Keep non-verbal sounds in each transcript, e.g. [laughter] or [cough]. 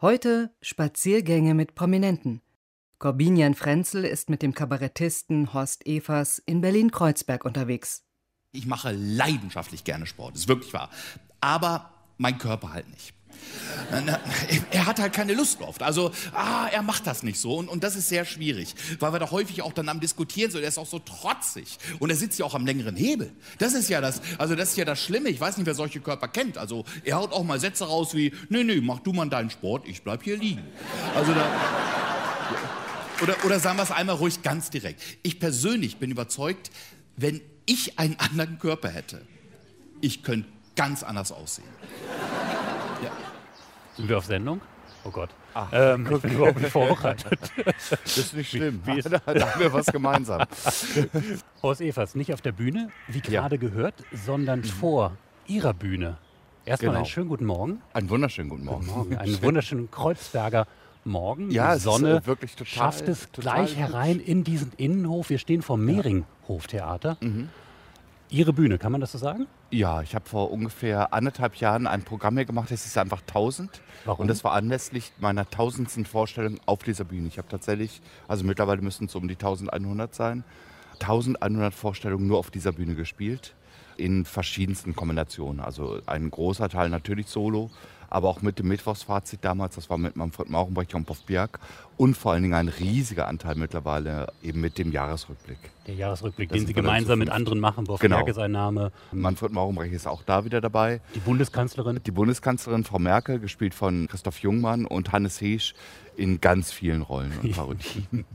Heute Spaziergänge mit Prominenten. Corbinian Frenzel ist mit dem Kabarettisten Horst Evers in Berlin-Kreuzberg unterwegs. Ich mache leidenschaftlich gerne Sport, ist wirklich wahr. Aber mein Körper halt nicht. Er hat halt keine Lust drauf. Also, ah, er macht das nicht so. Und, und das ist sehr schwierig, weil wir da häufig auch dann am Diskutieren sind. Er ist auch so trotzig. Und er sitzt ja auch am längeren Hebel. Das ist ja das, also das ist ja das Schlimme. Ich weiß nicht, wer solche Körper kennt. Also, er haut auch mal Sätze raus wie, nee, nee, mach du mal deinen Sport, ich bleib hier liegen. Also da, oder, oder sagen wir es einmal ruhig ganz direkt. Ich persönlich bin überzeugt, wenn ich einen anderen Körper hätte, ich könnte ganz anders aussehen. Sind wir auf Sendung? Oh Gott. Ach, ähm, ich bin überhaupt nicht vorbereitet. Das ist nicht schlimm. Wie ist- da, da haben wir was gemeinsam. Horst Evers, nicht auf der Bühne, wie Ja. gerade gehört, sondern vor Ihrer Bühne. Erstmal Genau. einen schönen guten Morgen. Einen wunderschönen guten Morgen. Morgen. Einen wunderschönen Kreuzberger Morgen. Ja, Die ist, Sonne äh, wirklich total- schafft es gleich hübsch. herein in diesen Innenhof. Wir stehen vom Mehringhoftheater. Mhm. Ihre Bühne, kann man das so sagen? Ja, ich habe vor ungefähr anderthalb Jahren ein Programm hier gemacht, das ist einfach 1000. Warum? Und das war anlässlich meiner tausendsten Vorstellung auf dieser Bühne. Ich habe tatsächlich, also mittlerweile müssen es um die 1100 sein, 1100 Vorstellungen nur auf dieser Bühne gespielt. In verschiedensten Kombinationen. Also ein großer Teil natürlich solo, aber auch mit dem Mittwochsfazit damals, das war mit Manfred Maurenbrecht und Bjerg. Und vor allen Dingen ein riesiger Anteil mittlerweile eben mit dem Jahresrückblick. Der Jahresrückblick, Das den Sie gemeinsam mit anderen machen. Boff Genau. Merke sein Name. Manfred Maurenbrecht ist auch da wieder dabei. Die Bundeskanzlerin. Die Bundeskanzlerin Frau Merkel, gespielt von Christoph Jungmann und Hannes Heesch in ganz vielen Rollen und Parodien. [laughs]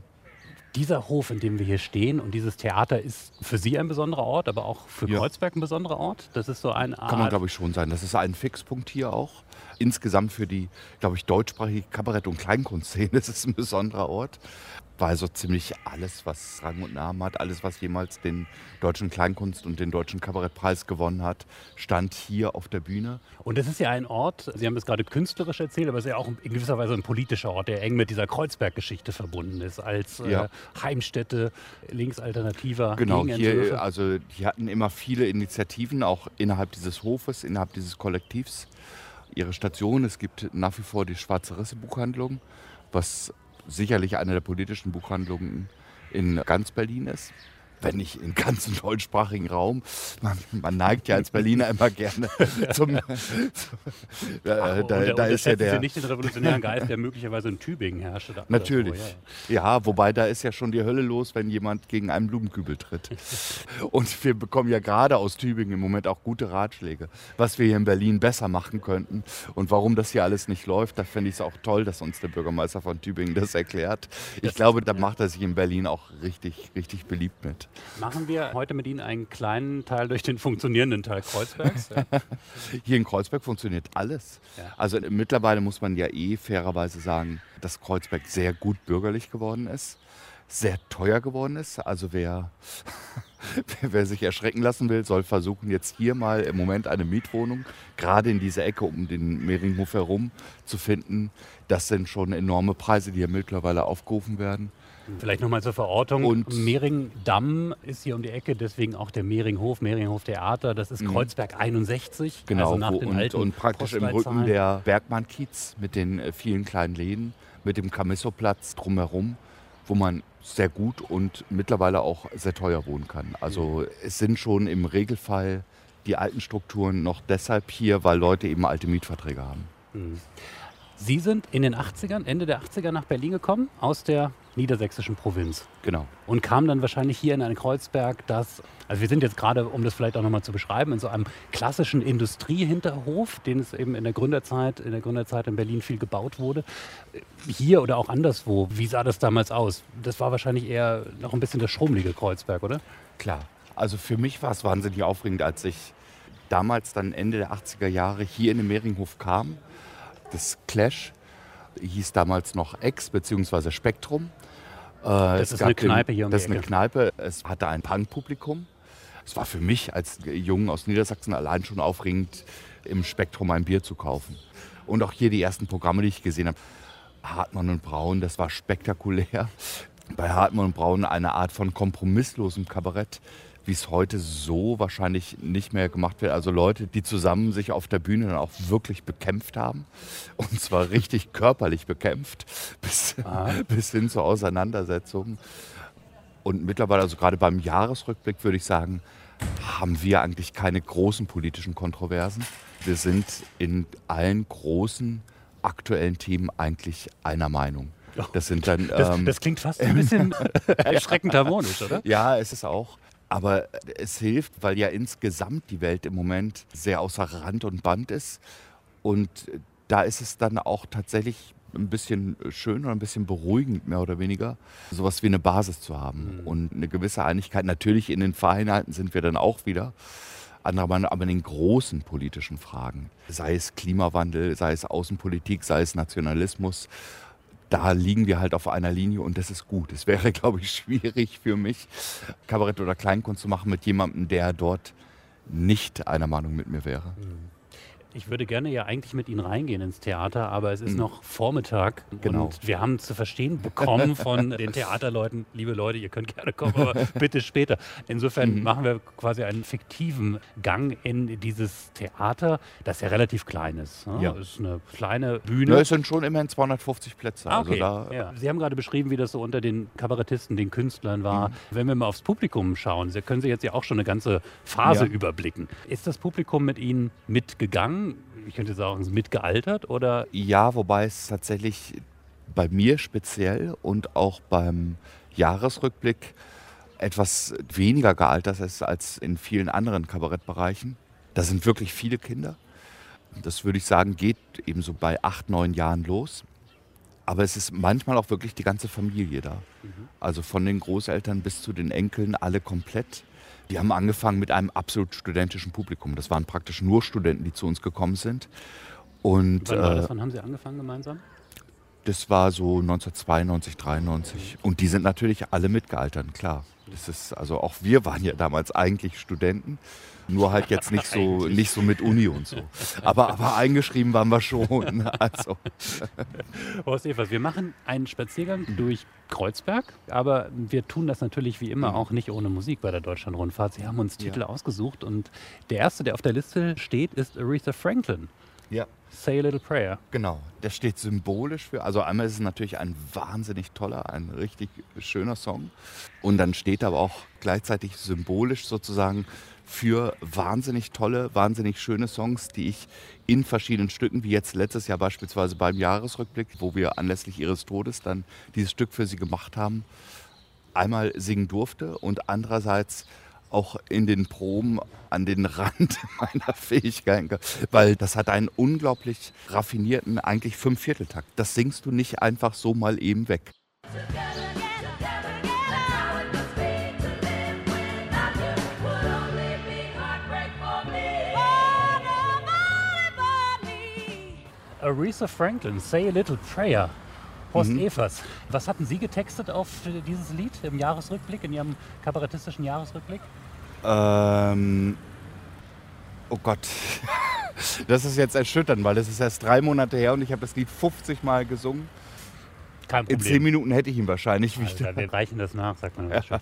Dieser Hof, in dem wir hier stehen und dieses Theater ist für Sie ein besonderer Ort, aber auch für Ja. Kreuzberg ein besonderer Ort. Das ist so eine Art. Kann man, glaube ich, schon sein. Das ist ein Fixpunkt hier auch. Insgesamt für die, glaube ich, deutschsprachige Kabarett- und Kleinkunstszene [laughs] ist es ein besonderer Ort. Weil so ziemlich alles, was Rang und Namen hat, alles, was jemals den deutschen Kleinkunst- und den deutschen Kabarettpreis gewonnen hat, stand hier auf der Bühne. Und es ist ja ein Ort, Sie haben es gerade künstlerisch erzählt, aber es ist ja auch in gewisser Weise ein politischer Ort, der eng mit dieser Kreuzberg-Geschichte verbunden ist, als äh, Ja. Heimstätte linksalternativer Genau, hier, also die hatten immer viele Initiativen, auch innerhalb dieses Hofes, innerhalb dieses Kollektivs. Ihre Station, es gibt nach wie vor die Schwarze Risse Buchhandlung, was sicherlich eine der politischen Buchhandlungen in ganz Berlin ist. Wenn nicht im ganzen deutschsprachigen Raum. Man, man neigt ja als Berliner immer gerne [laughs] zum. Äh, und da, der- da ist ja Sie der. nicht den revolutionären Geist, der möglicherweise in Tübingen herrschte. da- Natürlich. Ja. Ja, wobei da ist ja schon die Hölle los, wenn jemand gegen einen Blumenkübel tritt. Und wir bekommen ja gerade aus Tübingen im Moment auch gute Ratschläge, was wir hier in Berlin besser machen könnten und warum das hier alles nicht läuft. Da finde ich es auch toll, dass uns der Bürgermeister von Tübingen das erklärt. Ich Das- glaube, da macht er sich in Berlin auch richtig, richtig beliebt mit. Machen wir heute mit Ihnen einen kleinen Teil durch den funktionierenden Teil Kreuzbergs. Ja. [laughs] Hier in Kreuzberg funktioniert alles. Ja. Also mittlerweile muss man ja eh fairerweise sagen, dass Kreuzberg sehr gut bürgerlich geworden ist, sehr teuer geworden ist. Also wer, wer- [laughs] wer sich erschrecken lassen will, soll versuchen, jetzt hier mal im Moment eine Mietwohnung, gerade in dieser Ecke um den Mehringhof herum, zu finden. Das sind schon enorme Preise, die hier mittlerweile aufgerufen werden. Vielleicht nochmal zur Verortung. Und- Mehringdamm ist hier um die Ecke, deswegen auch der Mehringhof, Mehringhof Theater. Das ist Kreuzberg 61. Mhm. Genau, also nach wo, den und, alten und praktisch im Rücken der Bergmann-Kiez mit den äh, vielen kleinen Läden, mit dem Camisso-Platz drumherum, wo man sehr gut und mittlerweile auch sehr teuer wohnen kann. Also es sind schon im Regelfall die alten Strukturen noch deshalb hier, weil Leute eben alte Mietverträge haben. Sie sind in den 80ern, Ende der 80er nach Berlin gekommen, aus der niedersächsischen Provinz. Genau. Und kamen dann wahrscheinlich hier in ein Kreuzberg, das, also wir sind jetzt gerade, um das vielleicht auch nochmal zu beschreiben, in so einem klassischen Industriehinterhof, den es eben in der Gründerzeit, in der Gründerzeit in Berlin viel gebaut wurde. Hier oder auch anderswo, wie sah das damals aus? Das war wahrscheinlich eher noch ein bisschen das schrummelige Kreuzberg, oder? Klar. Also für mich war es wahnsinnig aufregend, als ich damals dann Ende der 80er Jahre hier in den Mehringhof kam. Das Clash hieß damals noch Ex bzw. Spektrum. Äh, Das es ist eine Kneipe hier um Das ist eine. Kneipe. Es hatte ein Punk-Publikum. Es war für mich als Jungen aus Niedersachsen allein schon aufregend, im Spektrum ein Bier zu kaufen. Und auch hier die ersten Programme, die ich gesehen habe. Hartmann und Braun, das war spektakulär. Bei Hartmann und Braun eine Art von kompromisslosem Kabarett, wie es heute so wahrscheinlich nicht mehr gemacht wird. Also Leute, die zusammen sich auf der Bühne dann auch wirklich bekämpft haben. [laughs] Und zwar richtig körperlich bekämpft, [laughs] bis, bis hin zur Auseinandersetzung. Und mittlerweile, also gerade beim Jahresrückblick, würde ich sagen, haben wir eigentlich keine großen politischen Kontroversen. Wir sind in allen großen aktuellen Themen eigentlich einer Meinung. Das sind dann. Das, ähm, das klingt fast ein bisschen [laughs] erschreckend harmonisch, oder? Ja, es ist auch. Aber es hilft, weil ja insgesamt die Welt im Moment sehr außer Rand und Band ist. Und da ist es dann auch tatsächlich ein bisschen schön oder ein bisschen beruhigend, mehr oder weniger, sowas wie eine Basis zu haben mhm. und eine gewisse Einigkeit. Natürlich in den Feinheiten sind wir dann auch wieder. Andere Meinung, aber in den großen politischen Fragen, sei es Klimawandel, sei es Außenpolitik, sei es Nationalismus, da liegen wir halt auf einer Linie und das ist gut. Es wäre, [laughs] glaube ich, schwierig für mich, Kabarett oder Kleinkunst zu machen mit jemandem, der dort nicht einer Meinung mit mir wäre. Mhm. Ich würde gerne ja eigentlich mit Ihnen reingehen ins Theater, aber es ist mhm. noch Vormittag genau. und wir haben zu verstehen bekommen [laughs] von den Theaterleuten, liebe Leute, ihr könnt gerne kommen, aber [laughs] bitte später. Insofern mhm. machen wir quasi einen fiktiven Gang in dieses Theater, das ja relativ klein ist. Ne? Ja. Es ist eine kleine Bühne. Ja, es sind schon immerhin 250 Plätze. Ah, also okay. Also ja. Sie haben gerade beschrieben, wie das so unter den Kabarettisten, den Künstlern war. Mhm. Wenn wir mal aufs Publikum schauen, Sie können Sie jetzt ja auch schon eine ganze Phase überblicken. Ist das Publikum mit Ihnen mitgegangen? Ich könnte sagen, mitgealtert oder? Ja, wobei es tatsächlich bei mir speziell und auch beim Jahresrückblick etwas weniger gealtert ist als in vielen anderen Kabarettbereichen. Da sind wirklich viele Kinder. Das würde ich sagen, geht eben so bei acht, neun Jahren los. Aber es ist manchmal auch wirklich die ganze Familie da. Mhm. Also von den Großeltern bis zu den Enkeln, alle komplett. Die haben angefangen mit einem absolut studentischen Publikum. Das waren praktisch nur Studenten, die zu uns gekommen sind. Und, Wann, war das? Äh, Wann haben Sie angefangen gemeinsam? Das war so 1992, 93. Und die sind natürlich alle mitgealtert, klar. Das ist, also auch wir waren ja damals eigentlich Studenten. Nur halt jetzt nicht so, nicht so mit Uni und so. Aber, aber eingeschrieben waren wir schon. [laughs] Also. Horst Evers, wir machen einen Spaziergang durch Kreuzberg, aber wir tun das natürlich wie immer mhm. auch nicht ohne Musik bei der Deutschlandrundfahrt. Sie haben uns Titel ja. ausgesucht und der erste, der auf der Liste steht, ist Aretha Franklin. Ja. Say a Little Prayer. Genau, der steht symbolisch für, also einmal ist es natürlich ein wahnsinnig toller, ein richtig schöner Song und dann steht aber auch gleichzeitig symbolisch sozusagen für wahnsinnig tolle, wahnsinnig schöne Songs, die ich in verschiedenen Stücken, wie jetzt letztes Jahr beispielsweise beim Jahresrückblick, wo wir anlässlich ihres Todes dann dieses Stück für sie gemacht haben, einmal singen durfte und andererseits auch in den Proben an den Rand [laughs] meiner Fähigkeiten, weil das hat einen unglaublich raffinierten, eigentlich Fünfvierteltakt. Das singst du nicht einfach so mal eben weg. Aretha Franklin, Say a Little Prayer. Horst mhm. Evers, was hatten Sie getextet auf dieses Lied im Jahresrückblick, in Ihrem kabarettistischen Jahresrückblick? Ähm, oh Gott, [laughs] das ist jetzt erschütternd, weil das ist erst drei Monate her und ich habe das Lied 50 Mal gesungen. Kein Problem. In zehn Minuten hätte ich ihn wahrscheinlich wieder. wir reichen das nach, sagt man. [laughs] Ja.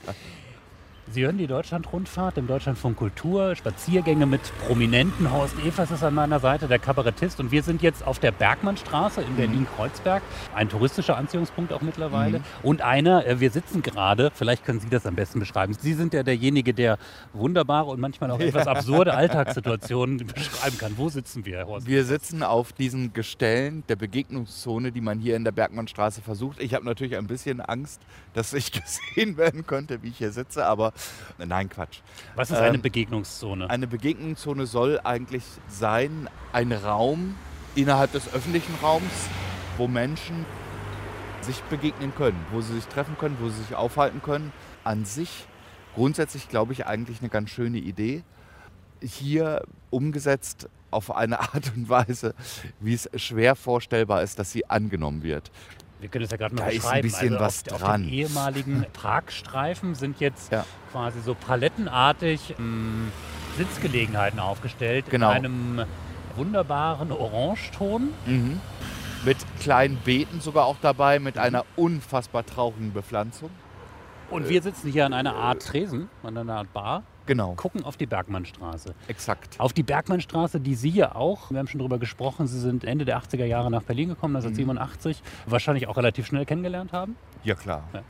Sie hören die Deutschlandrundfahrt im Deutschlandfunk Kultur, Spaziergänge mit Prominenten. Horst Evers ist an meiner Seite, der Kabarettist. Und wir sind jetzt auf der Bergmannstraße in Berlin-Kreuzberg. Ein touristischer Anziehungspunkt auch mittlerweile. Mhm. Und einer, äh, wir sitzen gerade, vielleicht können Sie das am besten beschreiben. Sie sind ja derjenige, der wunderbare und manchmal auch etwas ja. absurde [laughs] Alltagssituationen beschreiben kann. Wo sitzen wir, Herr Horst? Wir sitzen auf diesen Gestellen der Begegnungszone, die man hier in der Bergmannstraße versucht. Ich habe natürlich ein bisschen Angst, dass ich [laughs] gesehen werden könnte, wie ich hier sitze, aber nein, Quatsch. Was ist eine ähm, Begegnungszone? Eine Begegnungszone soll eigentlich sein, ein Raum innerhalb des öffentlichen Raums, wo Menschen sich begegnen können, wo sie sich treffen können, wo sie sich aufhalten können. An sich grundsätzlich, glaube ich, eigentlich eine ganz schöne Idee. Hier umgesetzt auf eine [laughs] Art und Weise, wie es schwer vorstellbar ist, dass sie angenommen wird. Wir können es ja gerade mal da beschreiben. Ist ein bisschen also was auf, dran. Auf den ehemaligen [laughs] Parkstreifen sind jetzt ja. quasi so palettenartig ähm, Sitzgelegenheiten aufgestellt genau. in einem wunderbaren Orangeton. Mhm. Mit kleinen Beeten sogar auch dabei, mit einer unfassbar traurigen Bepflanzung. Und wir sitzen hier an einer Art Tresen, an einer Art Bar. Genau. gucken auf die Bergmannstraße. Exakt. Auf die Bergmannstraße, die Sie ja auch, wir haben schon drüber gesprochen, Sie sind Ende der 80er Jahre nach Berlin gekommen, 1987, wahrscheinlich auch relativ schnell kennengelernt haben. Ja, klar. Ja.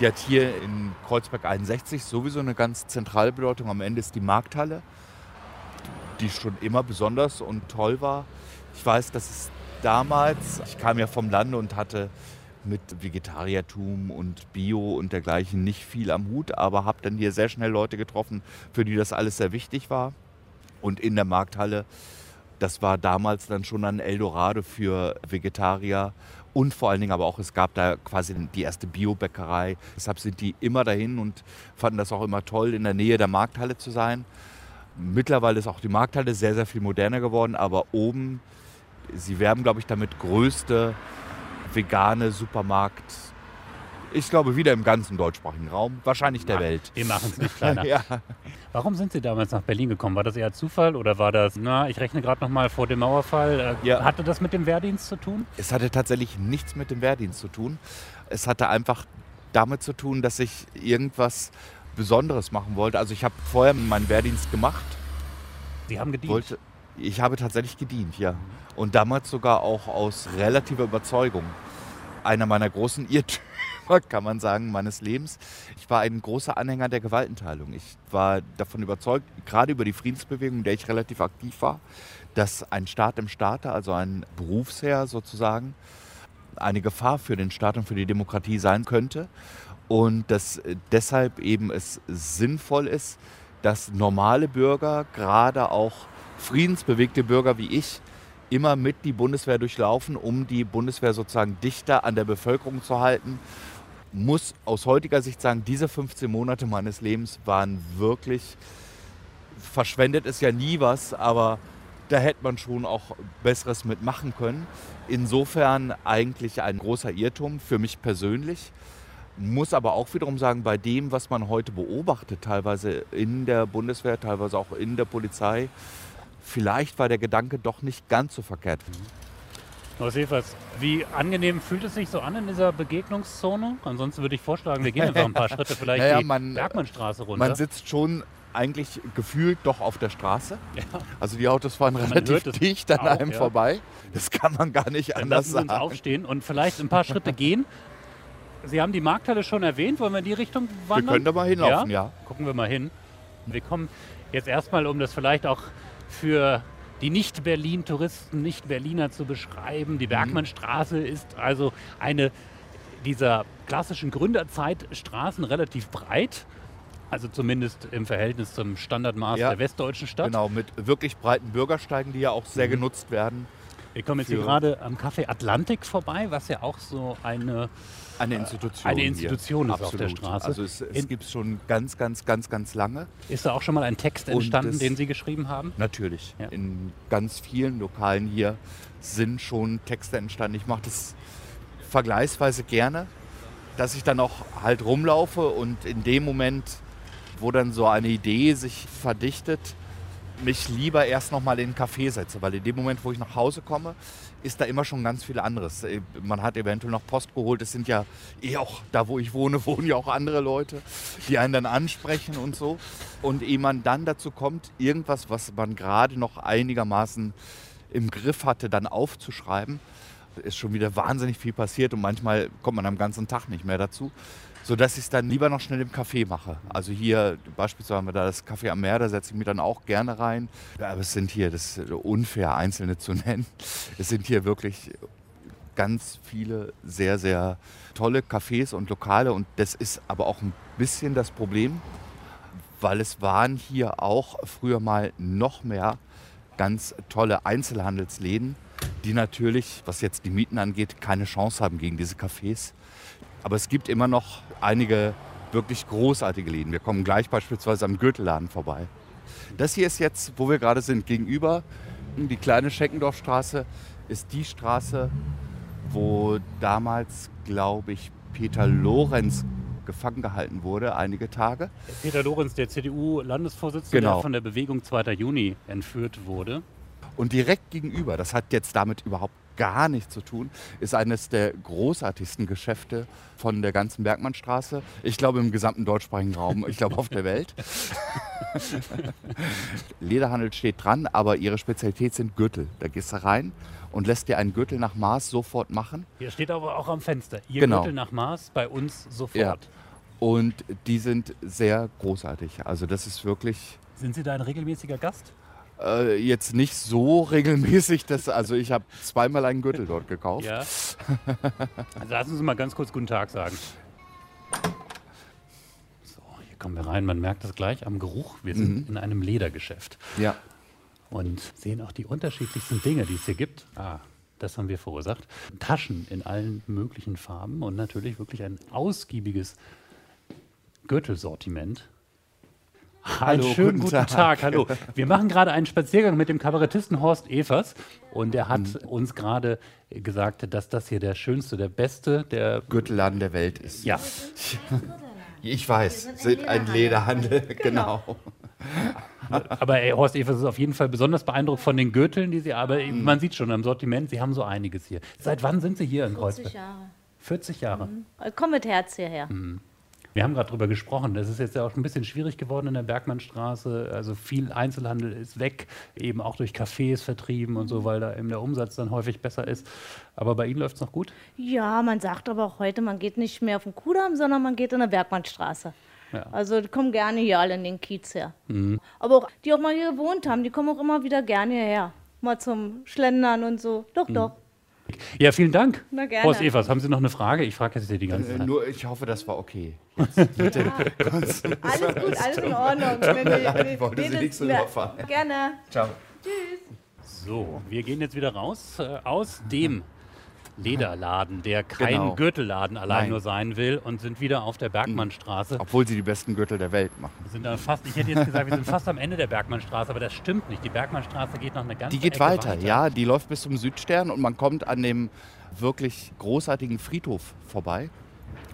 Die hat hier in Kreuzberg 61 sowieso eine ganz zentrale Bedeutung. Am Ende ist die Markthalle, die schon immer besonders und toll war. Ich weiß, dass es damals, ich kam ja vom Lande und hatte mit Vegetariertum und Bio und dergleichen nicht viel am Hut, aber habe dann hier sehr schnell Leute getroffen, für die das alles sehr wichtig war. Und in der Markthalle, das war damals dann schon ein Eldorado für Vegetarier und vor allen Dingen aber auch, es gab da quasi die erste Biobäckerei. Deshalb sind die immer dahin und fanden das auch immer toll, in der Nähe der Markthalle zu sein. Mittlerweile ist auch die Markthalle sehr, sehr viel moderner geworden, aber oben, sie werben, glaube ich, damit größte vegane Supermarkt, ich glaube, wieder im ganzen deutschsprachigen Raum, wahrscheinlich der Welt. Wir machen es nicht kleiner. [laughs] Ja. Warum sind Sie damals nach Berlin gekommen? War das eher Zufall oder war das, na, ich rechne gerade noch mal vor dem Mauerfall, äh, Ja. hatte das mit dem Wehrdienst zu tun? Es hatte tatsächlich nichts mit dem Wehrdienst zu tun. Es hatte einfach damit zu tun, dass ich irgendwas Besonderes machen wollte. Also ich habe vorher meinen Wehrdienst gemacht. Sie haben gedient. Wollte, ich habe tatsächlich gedient, ja. Und damals sogar auch aus relativer Überzeugung. Einer meiner großen Irrtümer, [laughs] kann man sagen, meines Lebens. Ich war ein großer Anhänger der Gewaltenteilung. Ich war davon überzeugt, gerade über die Friedensbewegung, in der ich relativ aktiv war, dass ein Staat im Staate, also ein Berufsherr sozusagen, eine Gefahr für den Staat und für die Demokratie sein könnte. Und dass äh, deshalb eben es sinnvoll ist, dass normale Bürger, gerade auch friedensbewegte Bürger wie ich, immer mit die Bundeswehr durchlaufen, um die Bundeswehr sozusagen dichter an der Bevölkerung zu halten. Muss aus heutiger Sicht sagen, diese 15 Monate meines Lebens waren wirklich, verschwendet ist ja nie was, aber da hätte man schon auch Besseres mitmachen können. Insofern eigentlich ein großer Irrtum für mich persönlich. Muss aber auch wiederum sagen, bei dem, was man heute beobachtet, teilweise in der Bundeswehr, teilweise auch in der Polizei, vielleicht war der Gedanke doch nicht ganz so verkehrt. Evers, wie angenehm fühlt es sich so an in dieser Begegnungszone? Ansonsten würde ich vorschlagen, wir gehen einfach ein paar [laughs] Schritte vielleicht Naja, die man- Bergmannstraße runter. Man sitzt schon eigentlich gefühlt doch auf der Straße. Ja. Also die Autos fahren Man relativ dicht an auch, einem ja. vorbei. Das kann man gar nicht Dann anders lassen uns sagen. aufstehen und vielleicht ein paar Schritte gehen. Sie haben die Markthalle schon erwähnt. Wollen wir in die Richtung Wir wandern? können da mal hinlaufen, ja. Gucken wir mal hin. Wir kommen jetzt erstmal, um das vielleicht auch für die Nicht-Berlin-Touristen, Nicht-Berliner zu beschreiben. Mhm. Die Bergmannstraße ist also eine dieser klassischen Gründerzeitstraßen relativ breit. Also zumindest im Verhältnis zum Standardmaß Ja. der westdeutschen Stadt. Genau, mit wirklich breiten Bürgersteigen, die ja auch sehr Mhm. genutzt werden. Wir kommen jetzt hier gerade am Café Atlantik vorbei, was ja auch so eine Eine Institution. eine hier. Institution ist auf der Absolut. Straße. Also es, es gibt es schon ganz, ganz, ganz, ganz lange. Ist da auch schon mal ein Text entstanden, den Sie geschrieben haben? Natürlich. Ja. In ganz vielen Lokalen hier sind schon Texte entstanden. Ich mache das vergleichsweise gerne, dass ich dann auch halt rumlaufe und in dem Moment, wo dann so eine Idee sich verdichtet, mich lieber erst noch mal in einen Café setze, weil in dem Moment, wo ich nach Hause komme, ist da immer schon ganz viel anderes. Äh, Man hat eventuell noch Post geholt. Es sind ja eh auch, da wo ich wohne, [laughs] wohnen ja auch andere Leute, die einen dann ansprechen und so. Und ehe man dann dazu kommt, irgendwas, was man gerade noch einigermaßen im Griff hatte, dann aufzuschreiben, ist schon wieder wahnsinnig viel passiert und manchmal kommt man am ganzen Tag nicht mehr dazu. Sodass ich es dann lieber noch schnell im Café mache. Also hier beispielsweise haben wir da das Café am Meer, da setze ich mich dann auch gerne rein. Aber es sind hier, das ist unfair, einzelne zu [laughs] nennen. Es sind hier wirklich ganz viele sehr, sehr tolle Cafés und Lokale. Und das ist aber auch ein bisschen das Problem, weil es waren hier auch früher mal noch mehr ganz tolle Einzelhandelsläden, die natürlich, was jetzt die Mieten angeht, keine Chance haben gegen diese Cafés. Aber es gibt immer noch einige wirklich großartige Läden. Wir kommen gleich beispielsweise am Gürtelladen vorbei. Das hier ist jetzt, wo wir gerade sind, gegenüber die kleine Scheckendorfstraße ist die Straße, wo damals, glaube ich, Peter Lorenz gefangen gehalten wurde, einige Tage. Peter Lorenz, der CDU-Landesvorsitzende, Genau. der von der Bewegung 2. Juni entführt wurde. Und direkt gegenüber, das hat jetzt damit überhaupt gar nichts zu tun. Ist eines der großartigsten Geschäfte von der ganzen Bergmannstraße. Ich glaube im gesamten deutschsprachigen Raum, ich glaube auf der Welt. [laughs] Lederhandel steht dran, aber ihre Spezialität sind Gürtel. Da gehst du rein und lässt dir einen Gürtel nach Maß sofort machen. Hier steht aber auch am Fenster. Ihr Genau. Gürtel nach Maß bei uns sofort. Ja. Und die sind sehr großartig. Also das ist wirklich Sind Sie da ein regelmäßiger Gast? Äh, jetzt nicht so regelmäßig. Dass, also ich habe zweimal einen Gürtel dort gekauft. Ja. Also lassen Sie mal ganz kurz Guten Tag sagen. So, hier kommen wir rein. Man merkt das gleich am Geruch. Wir sind in einem Ledergeschäft Ja. und sehen auch die unterschiedlichsten Dinge, die es hier gibt. Ah, das haben wir verursacht. Taschen in allen möglichen Farben und natürlich wirklich ein ausgiebiges Gürtelsortiment. Hallo, einen schönen guten guten Tag. Tag. Hallo. Wir machen gerade einen Spaziergang mit dem Kabarettisten Horst Evers und er hat uns gerade gesagt, dass das hier der schönste, der beste, der Gürtelladen der Welt ist. ja, [laughs] Ich weiß, sind ein sind ein Lederhandel. [laughs] Genau. [laughs] aber ey, Horst Evers ist auf jeden Fall besonders beeindruckt von den Gürteln, die sie, aber Mhm. man sieht schon am Sortiment, sie haben so einiges hier. Seit wann sind Sie hier in 40 Kreuzberg? Jahre. 40 Jahre. Also Komm mit Herz hierher. Wir haben gerade drüber gesprochen. Das ist jetzt ja auch ein bisschen schwierig geworden in der Bergmannstraße. Also viel Einzelhandel ist weg, eben auch durch Cafés vertrieben und so, weil da eben der Umsatz dann häufig besser ist. Aber bei Ihnen läuft es noch gut? Ja, man sagt aber auch heute, man geht nicht mehr auf den Kudamm, sondern man geht in der Bergmannstraße. Ja. Also die kommen gerne hier alle in den Kiez her. Aber auch die auch mal hier gewohnt haben, die kommen auch immer wieder gerne hierher. Mal zum Schlendern und so. Doch, doch. Ja, vielen Dank. Na, gerne. Horst Evers, haben Sie noch eine Frage? Ich frage jetzt hier die ganze Äh, Zeit. Nur ich hoffe, das war okay. [laughs] Alles gut, [laughs] alles in Ordnung. Wenn wir- wir- wollte Sie nicht so ja, überfallen. Gerne. Ciao. So, wir gehen jetzt wieder raus äh, aus dem Lederladen, der kein Genau. Gürtelladen allein Nein. nur sein will und sind wieder auf der Bergmannstraße. Obwohl sie die besten Gürtel der Welt machen. Wir sind da fast, ich hätte jetzt gesagt, wir sind fast am Ende der Bergmannstraße, aber das stimmt nicht. Die Bergmannstraße geht noch eine ganze Die geht Ecke weiter, ja. Die läuft bis zum Südstern und man kommt an dem wirklich großartigen Friedhof vorbei.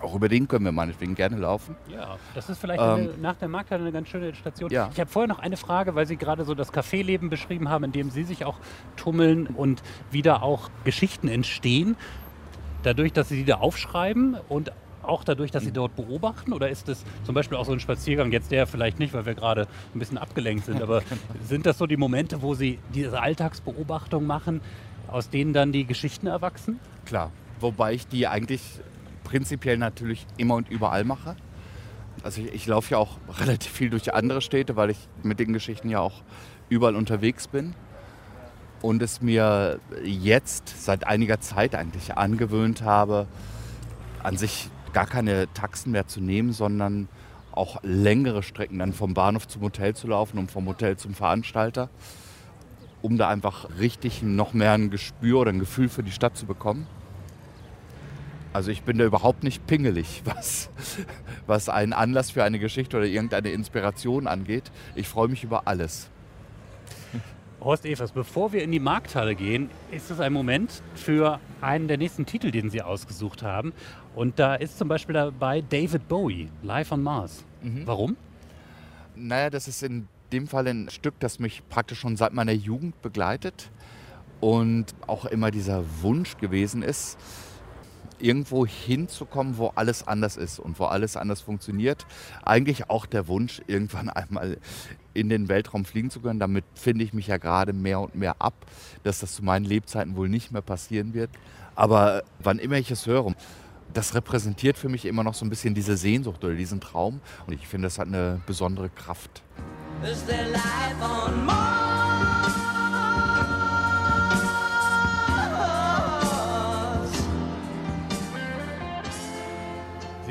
Auch über den können wir meinetwegen gerne laufen. Ja, das ist vielleicht Ähm, eine, nach der Markthalle eine ganz schöne Station. Ja. Ich habe vorher noch eine Frage, weil Sie gerade so das Caféleben beschrieben haben, in dem Sie sich auch tummeln und wieder auch Geschichten entstehen, dadurch, dass Sie die da aufschreiben und auch dadurch, dass Sie dort beobachten? Oder ist das zum Beispiel auch so ein Spaziergang, jetzt der vielleicht nicht, weil wir gerade ein bisschen abgelenkt sind, [laughs] aber sind das so die Momente, wo Sie diese Alltagsbeobachtung machen, aus denen dann die Geschichten erwachsen? Klar. Wobei ich die eigentlich prinzipiell natürlich immer und überall mache. Also ich, ich laufe ja auch [laughs] relativ viel durch andere Städte, weil ich mit den Geschichten ja auch überall unterwegs bin. Und es mir jetzt seit einiger Zeit eigentlich angewöhnt habe, an sich gar keine Taxen mehr zu nehmen, sondern auch längere Strecken dann vom Bahnhof zum Hotel zu laufen und vom Hotel zum Veranstalter, um da einfach richtig noch mehr ein Gespür oder ein Gefühl für die Stadt zu bekommen. Also ich bin da überhaupt nicht pingelig, [laughs] was, was einen Anlass für eine Geschichte oder irgendeine Inspiration angeht. Ich freue mich über alles. Horst Evers, bevor wir in die Markthalle gehen, ist es ein Moment für einen der nächsten Titel, den Sie ausgesucht haben. Und da ist zum Beispiel dabei David Bowie, Live on Mars. Warum? Naja, das ist in dem Fall ein Stück, das mich praktisch schon seit meiner Jugend begleitet und auch immer dieser Wunsch gewesen ist, irgendwo hinzukommen, wo alles anders ist und wo alles anders funktioniert. Eigentlich auch der Wunsch, irgendwann [laughs] einmal in den Weltraum fliegen zu können. Damit finde ich mich ja gerade mehr und mehr ab, dass das zu meinen Lebzeiten wohl nicht mehr passieren wird. Aber wann immer ich es höre, das repräsentiert für mich immer noch so ein bisschen diese Sehnsucht oder diesen Traum. Und ich finde, das hat eine besondere Kraft. Is there life on Mars?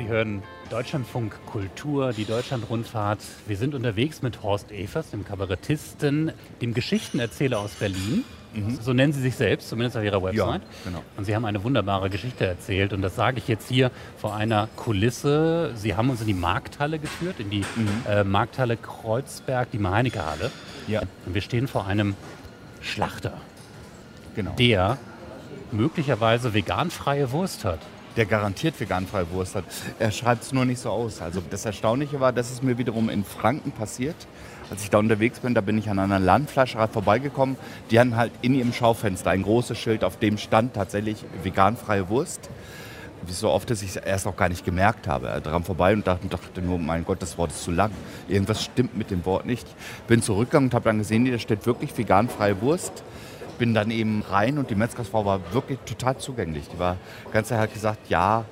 Sie hören Deutschlandfunk Kultur, die Deutschlandrundfahrt. Wir sind unterwegs mit Horst Evers, dem Kabarettisten, dem Geschichtenerzähler aus Berlin. So nennen Sie sich selbst, zumindest auf Ihrer Website. genau. Und Sie haben eine wunderbare Geschichte erzählt. Und das sage ich jetzt hier vor einer Kulisse. Sie haben uns in die Markthalle geführt, in die äh, Markthalle Kreuzberg, die Meinecke-Halle. Ja, Und wir stehen vor einem Schlachter, genau. der möglicherweise veganfreie Wurst hat. Der garantiert veganfreie Wurst hat. Er schreibt es nur nicht so aus. Also das Erstaunliche war, dass es mir wiederum in Franken passiert. Als ich da unterwegs bin, da bin ich an einer Landfleischerei vorbeigekommen. Die hatten halt in ihrem Schaufenster ein großes Schild, auf dem stand tatsächlich veganfreie Wurst. Wie so oft, dass ich es erst auch gar nicht gemerkt habe. Dran vorbei und dachte, dachte nur, mein Gott, das Wort ist zu lang. Irgendwas stimmt mit dem Wort nicht. Bin zurückgegangen und habe dann gesehen, da steht wirklich veganfreie Wurst bin dann eben rein und die Metzgersfrau war wirklich total zugänglich. Die war ganz hat gesagt, ja,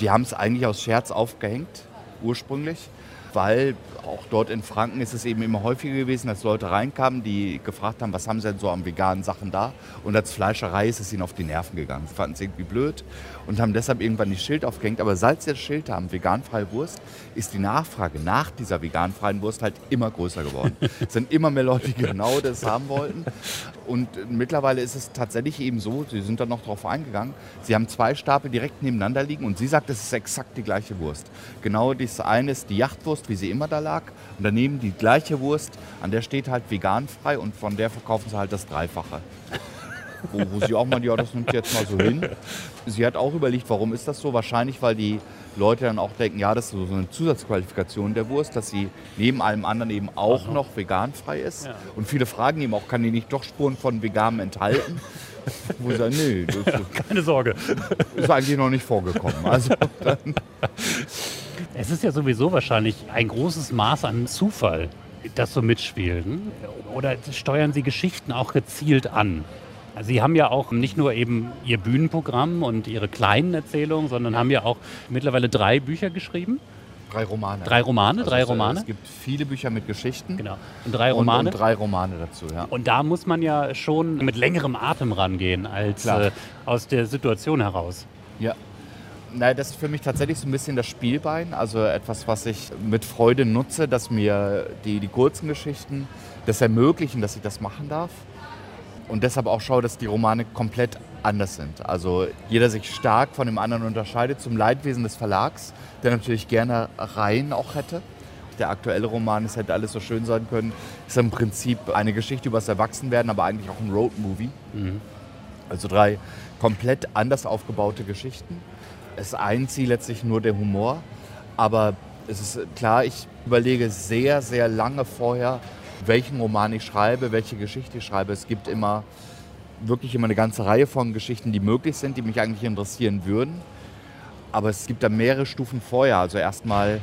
die haben es eigentlich aus Scherz aufgehängt, ursprünglich weil auch dort in Franken ist es eben immer häufiger gewesen, dass Leute reinkamen, die gefragt haben, was haben sie denn so an veganen Sachen da? Und als Fleischerei ist es ihnen auf die Nerven gegangen. Sie fanden es irgendwie blöd und haben deshalb irgendwann die Schild aufgehängt. Aber seit sie das Schild haben, veganfreie Wurst, ist die Nachfrage nach dieser veganfreien Wurst halt immer größer geworden. es sind immer mehr Leute, die genau das haben wollten. Und mittlerweile ist es tatsächlich eben so, sie sind dann noch darauf eingegangen, sie haben zwei Stapel direkt nebeneinander liegen und sie sagt, es ist exakt die gleiche Wurst. Genau das eine ist die Yachtwurst, wie sie immer da lag. Und daneben die gleiche Wurst, an der steht halt veganfrei und von der verkaufen sie halt das Dreifache. [laughs] Wo, wo sie auch mal, ja, das nimmt sie jetzt mal so hin. Sie hat auch überlegt, warum ist das so? Wahrscheinlich, weil die Leute dann auch denken, ja, das ist so eine Zusatzqualifikation der Wurst, dass sie neben allem anderen eben auch noch veganfrei ist. Ja. Und viele fragen eben auch, kann die nicht doch Spuren von Veganem enthalten? [laughs] Wo sie sagen, nee, das Keine Sorge. ist eigentlich noch nicht vorgekommen. Also [laughs] dann, Es ist ja sowieso wahrscheinlich ein großes Maß an Zufall, das so mitspielt. Oder steuern Sie Geschichten auch gezielt an? Sie haben ja auch nicht nur eben Ihr Bühnenprogramm und Ihre kleinen Erzählungen, sondern haben ja auch mittlerweile drei Bücher geschrieben. drei Romane. Drei Romane, Also drei es, äh, Romane. Es gibt viele Bücher mit Geschichten. Genau. Und drei Und, Romane. und drei Romane dazu, ja. Und da muss man ja schon mit längerem Atem rangehen als äh, aus der Situation heraus. Ja. Nein, das ist für mich tatsächlich so ein bisschen das Spielbein. Also etwas, was ich mit Freude nutze, dass mir die, die kurzen Geschichten das ermöglichen, dass ich das machen darf. Und deshalb auch schaue, dass die Romane komplett anders sind. Also jeder sich stark von dem anderen unterscheidet zum Leidwesen des Verlags, der natürlich gerne Reihen auch hätte. Der aktuelle Roman, es hätte alles so schön sein können, ist im Prinzip eine Geschichte über das Erwachsenwerden, aber eigentlich auch ein Roadmovie. Also drei komplett anders aufgebaute Geschichten. Es eint sie letztlich nur der Humor, aber es ist klar, ich überlege sehr, sehr lange vorher, welchen Roman ich schreibe, welche Geschichte ich schreibe. Es gibt immer wirklich immer eine ganze Reihe von Geschichten, die möglich sind, die mich eigentlich interessieren würden. Aber es gibt da mehrere Stufen vorher. Also erstmal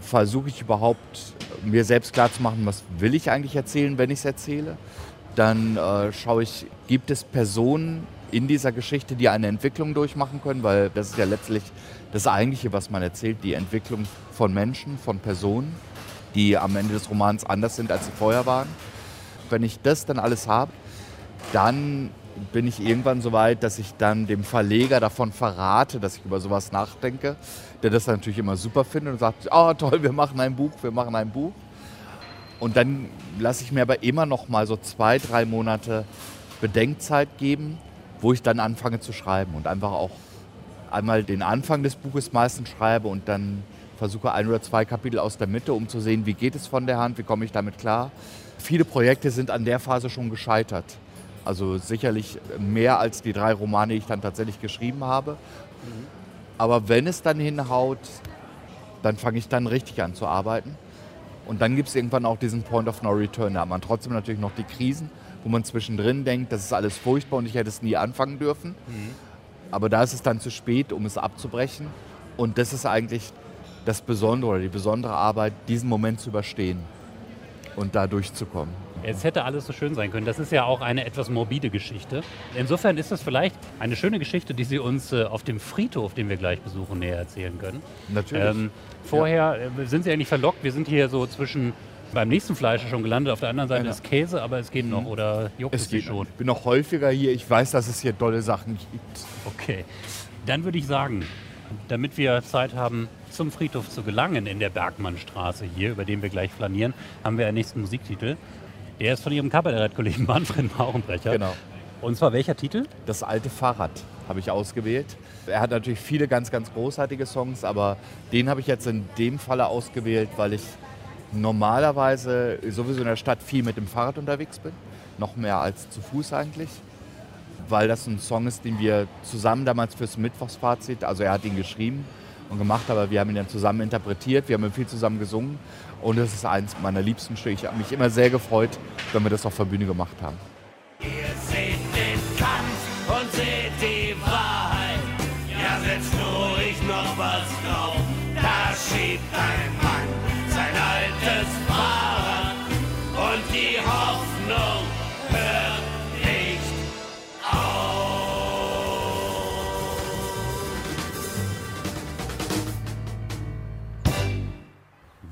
versuche ich überhaupt mir selbst klarzumachen, was will ich eigentlich erzählen, wenn ich es erzähle. Dann äh, schaue ich, gibt es Personen in dieser Geschichte, die eine Entwicklung durchmachen können, weil das ist ja letztlich das Eigentliche, was man erzählt, die Entwicklung von Menschen, von Personen, die am Ende des Romans anders sind, als sie vorher waren. Wenn ich das dann alles habe, dann bin ich irgendwann so weit, dass ich dann dem Verleger davon verrate, dass ich über sowas nachdenke, der das natürlich immer super findet und sagt, oh toll, wir machen ein Buch, wir machen ein Buch. Und dann lasse ich mir aber immer noch mal so zwei, drei Monate Bedenkzeit geben, wo ich dann anfange zu schreiben und einfach auch einmal den Anfang des Buches meistens schreibe und dann versuche ein oder zwei Kapitel aus der Mitte, um zu sehen, wie geht es von der Hand, wie komme ich damit klar. Viele Projekte sind an der Phase schon gescheitert. Also sicherlich mehr als die drei Romane, die ich dann tatsächlich geschrieben habe. Aber wenn es dann hinhaut, dann fange ich dann richtig an zu arbeiten. Und dann gibt es irgendwann auch diesen Point of No Return. Da hat man trotzdem natürlich noch die Krisen, wo man zwischendrin denkt, das ist alles furchtbar und ich hätte es nie anfangen dürfen. Aber da ist es dann zu spät, um es abzubrechen. Und das ist eigentlich das Besondere oder die besondere Arbeit, diesen Moment zu überstehen und da durchzukommen. Es hätte alles so schön sein können. Das ist ja auch eine etwas morbide Geschichte. Insofern ist es vielleicht eine schöne Geschichte, die Sie uns äh, auf dem Friedhof, den wir gleich besuchen, näher erzählen können. Natürlich. Ähm, vorher äh, sind Sie eigentlich verlockt. Wir sind hier so zwischen beim nächsten Fleisch schon gelandet. Auf der anderen Seite Ja. ist Käse, aber es geht noch. Oder juckt es, Es geht schon? Ich bin noch häufiger hier. Ich weiß, dass es hier tolle Sachen gibt. Okay. Dann würde ich sagen, damit wir Zeit haben, zum Friedhof zu gelangen in der Bergmannstraße hier, über den wir gleich flanieren, haben wir einen nächsten Musiktitel. Der ist von Ihrem Kabarettkollegen Manfred Maurenbrecher. Genau. Und zwar welcher Titel? Das alte Fahrrad habe ich ausgewählt. Er hat natürlich viele ganz, ganz großartige Songs, aber den habe ich jetzt in dem Falle ausgewählt, weil ich normalerweise sowieso in der Stadt viel mit dem Fahrrad unterwegs bin. Noch mehr als zu Fuß eigentlich. weil das ein Song ist, den wir zusammen damals fürs Mittwochsfazit, also er hat ihn geschrieben und gemacht, aber wir haben ihn dann zusammen interpretiert, wir haben ihn viel zusammen gesungen und es ist eins meiner liebsten Stücke. Ich habe mich immer sehr gefreut, wenn wir das auf der Bühne gemacht haben. Ihr seht den Kampf und seht die Wahrheit. Ja, setzt ruhig noch was drauf. Da schiebt ein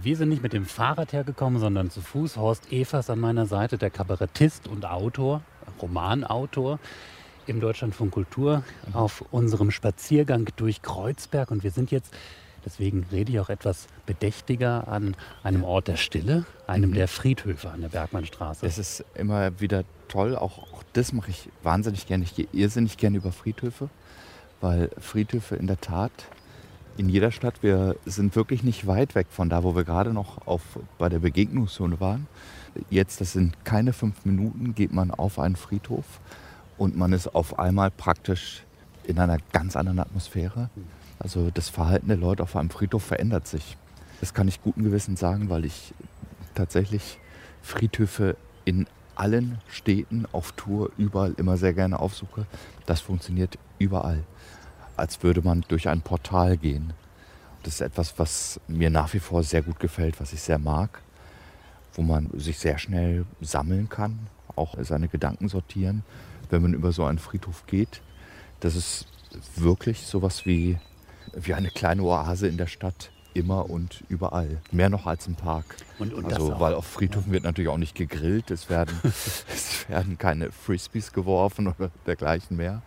Wir sind nicht mit dem Fahrrad hergekommen, sondern zu Fuß. Horst Evers an meiner Seite, der Kabarettist und Autor, Romanautor im Deutschlandfunk Kultur auf unserem Spaziergang durch Kreuzberg. Und wir sind jetzt, deswegen rede ich auch etwas bedächtiger, an einem Ort der Stille, einem der Friedhöfe an der Bergmannstraße. Es ist immer wieder toll, auch, auch das mache ich wahnsinnig gerne. Ich gehe irrsinnig gerne über Friedhöfe, weil Friedhöfe in der Tat in jeder Stadt, wir sind wirklich nicht weit weg von da, wo wir gerade noch auf, bei der Begegnungszone waren. Jetzt, das sind keine fünf Minuten, geht man auf einen Friedhof und man ist auf einmal praktisch in einer ganz anderen Atmosphäre. Also das Verhalten der Leute auf einem Friedhof verändert sich. Das kann ich guten Gewissens sagen, weil ich tatsächlich Friedhöfe in allen Städten auf Tour überall immer sehr gerne aufsuche. Das funktioniert überall, als würde man durch ein Portal gehen. Das ist etwas, was mir nach wie vor sehr gut gefällt, was ich sehr mag, wo man sich sehr schnell sammeln kann, auch seine Gedanken sortieren, wenn man über so einen Friedhof geht. Das ist wirklich sowas wie, wie eine kleine Oase in der Stadt, immer und überall. Mehr noch als im Park. Und, und Also, weil auf Friedhöfen wird natürlich auch nicht gegrillt, es werden, [laughs] es werden keine Frisbees geworfen oder dergleichen mehr.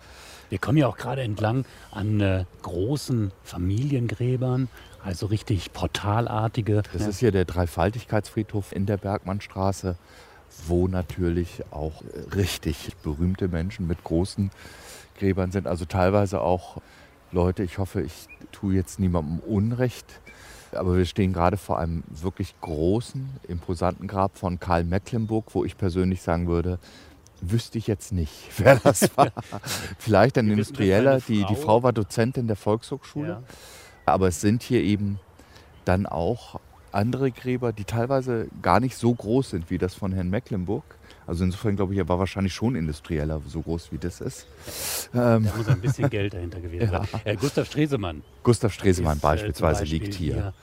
Wir kommen ja auch gerade entlang an äh, großen Familiengräbern, also richtig portalartige. Das Ja. ist hier der Dreifaltigkeitsfriedhof in der Bergmannstraße, wo natürlich auch äh, richtig berühmte Menschen mit großen Gräbern sind. Also teilweise auch Leute, ich hoffe, ich tue jetzt niemandem Unrecht, aber wir stehen gerade vor einem wirklich großen, imposanten Grab von Karl Mecklenburg, wo ich persönlich sagen würde, wüsste ich jetzt nicht, [laughs] wer das war. [laughs] Vielleicht ein Industrieller, die, die Frau. Frau war Dozentin der Volkshochschule. Ja. Aber es sind hier eben dann auch andere Gräber, die teilweise gar nicht so groß sind wie das von Herrn Mecklenburg. Also insofern glaube ich, er war wahrscheinlich schon Industrieller, so groß wie das ist. Ähm, Da muss ein bisschen [laughs] Geld dahinter gewesen sein. Äh, Gustav Stresemann. Gustav Stresemann ist, äh, beispielsweise zum Beispiel liegt hier.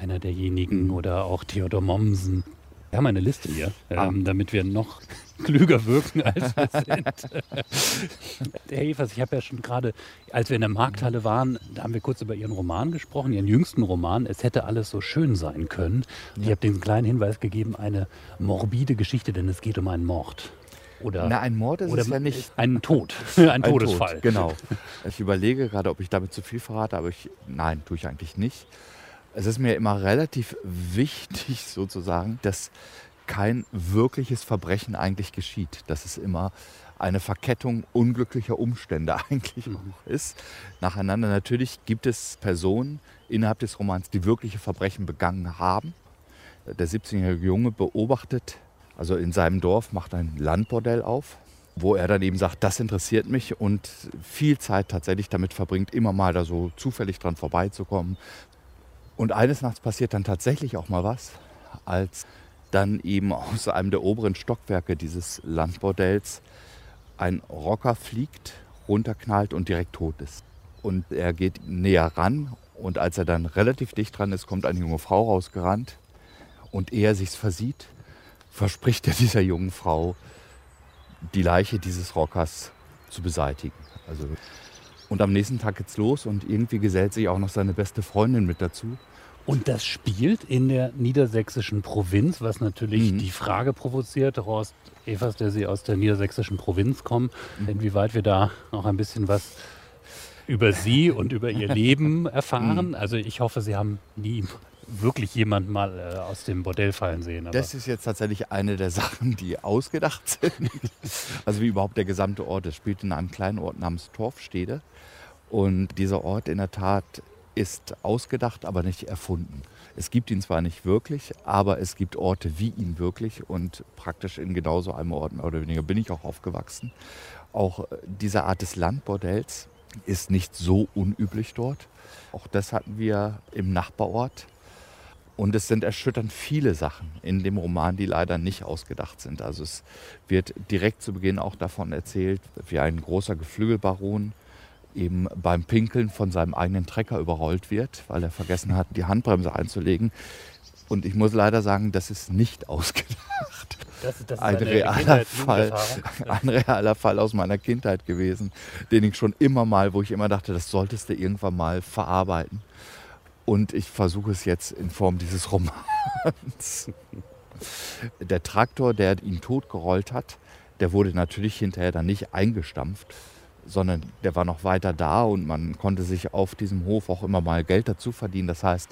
Einer derjenigen Mhm. oder auch Theodor Mommsen. Wir haben eine Liste hier, Ah. ähm, damit wir noch [laughs] klüger wirken, als wir sind. [laughs] Herr Evers, ich habe ja schon gerade, als wir in der Markthalle waren, da haben wir kurz über Ihren Roman gesprochen, Ihren jüngsten Roman. Es hätte alles so schön sein können. Und Ich habe den kleinen Hinweis gegeben, eine morbide Geschichte, denn es geht um einen Mord. Oder, Na, ein Mord ist oder es ja nicht. einen Tod, [laughs] ein, Ein Todesfall. Tod, genau. Ich überlege gerade, ob ich damit zu viel verrate, aber ich, nein, tue ich eigentlich nicht. Es ist mir immer relativ wichtig, [laughs] sozusagen, dass kein wirkliches Verbrechen eigentlich geschieht. Dass es immer eine Verkettung unglücklicher Umstände [laughs] eigentlich auch ist. Nacheinander natürlich gibt es Personen innerhalb des Romans, die wirkliche Verbrechen begangen haben. Der 17-jährige Junge beobachtet, also in seinem Dorf macht ein Landbordell auf, wo er dann eben sagt, das interessiert mich und viel Zeit tatsächlich damit verbringt, immer mal da so zufällig dran vorbeizukommen. Und eines Nachts passiert dann tatsächlich auch mal was, als dann eben aus einem der oberen Stockwerke dieses Landbordells ein Rocker fliegt, runterknallt und direkt tot ist. Und er geht näher ran und als er dann relativ dicht dran ist, kommt eine junge Frau rausgerannt und ehe er sich's versieht, verspricht er dieser jungen Frau, die Leiche dieses Rockers zu beseitigen. Also, und am nächsten Tag geht's los und irgendwie gesellt sich auch noch seine beste Freundin mit dazu. Und das spielt in der niedersächsischen Provinz, was natürlich Mhm. die Frage provoziert, Horst Evers, der Sie aus der niedersächsischen Provinz kommen, Mhm. inwieweit wir da noch ein bisschen was über Sie und über Ihr Leben [laughs] erfahren. Mhm. Also ich hoffe, Sie haben nie wirklich jemanden mal äh, aus dem Bordell fallen sehen. Das ist jetzt tatsächlich eine der Sachen, die ausgedacht sind. [laughs] Also wie überhaupt der gesamte Ort. Es spielt in einem kleinen Ort namens Torfstede. Und dieser Ort in der Tat ist ausgedacht, aber nicht erfunden. Es gibt ihn zwar nicht wirklich, aber es gibt Orte wie ihn wirklich und praktisch in genauso einem Ort mehr oder weniger bin ich auch aufgewachsen. Auch äh, diese Art des Landbordells ist nicht so unüblich dort. Auch das hatten wir im Nachbarort. Und es sind erschütternd viele Sachen in dem Roman, die leider nicht ausgedacht sind. Also es wird direkt zu Beginn auch davon erzählt, wie ein großer Geflügelbaron eben beim Pinkeln von seinem eigenen Trecker überrollt wird, weil er vergessen hat, die Handbremse einzulegen. Und ich muss leider sagen, das ist nicht [laughs] ausgedacht. Das, das ist ein, realer Fall, ein realer Fall aus meiner Kindheit gewesen, den ich schon immer mal, wo ich immer dachte, das solltest du irgendwann mal verarbeiten. Und ich versuche es jetzt in Form dieses Romans. [laughs] Der Traktor, der ihn totgerollt hat, der wurde natürlich hinterher dann nicht eingestampft, sondern der war noch weiter da und man konnte sich auf diesem Hof auch immer mal Geld dazu verdienen. Das heißt,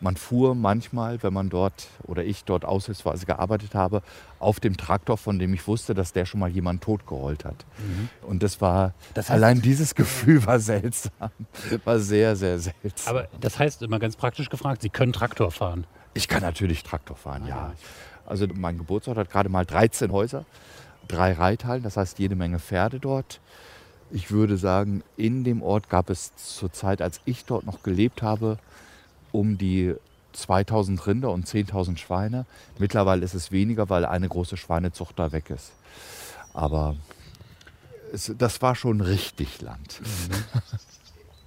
man fuhr manchmal, wenn man dort oder ich dort aushilfsweise gearbeitet habe, auf dem Traktor, von dem ich wusste, dass der schon mal jemand totgerollt hat. Mhm. Und das war, das heißt, allein dieses Gefühl war seltsam. [laughs] War sehr, sehr seltsam. Aber das heißt, immer ganz praktisch gefragt, Sie können Traktor fahren? Ich kann natürlich Traktor fahren, ja. ja. Also mein Geburtsort hat gerade mal 13 Häuser, drei Reithallen, das heißt jede Menge Pferde dort. Ich würde sagen, in dem Ort gab es zur Zeit, als ich dort noch gelebt habe, um die 2000 Rinder und 10.000 Schweine. Mittlerweile ist es weniger, weil eine große Schweinezucht da weg ist. Aber es, das war schon richtig Land. [laughs]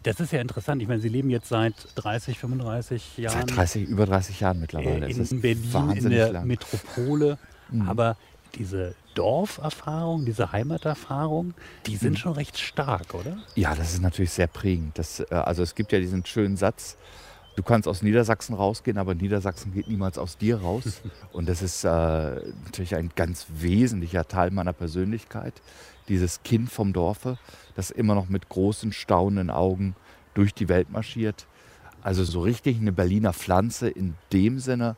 Das ist ja interessant. Ich meine, Sie leben jetzt seit 30, 35 Jahren. Seit 30, über 30 Jahren mittlerweile. In, in Berlin, in der lang. Metropole. Mhm. Aber diese Dorferfahrung, diese Heimaterfahrung, die sind mhm. schon recht stark, oder? Ja, das ist natürlich sehr prägend. Das, äh, also es gibt ja diesen schönen Satz, Du kannst aus Niedersachsen rausgehen, aber Niedersachsen geht niemals aus dir raus. [laughs] Und das ist äh, natürlich ein ganz wesentlicher Teil meiner Persönlichkeit. Dieses Kind vom Dorfe, das immer noch mit großen, staunenden Augen durch die Welt marschiert. Also so richtig eine Berliner Pflanze in dem Sinne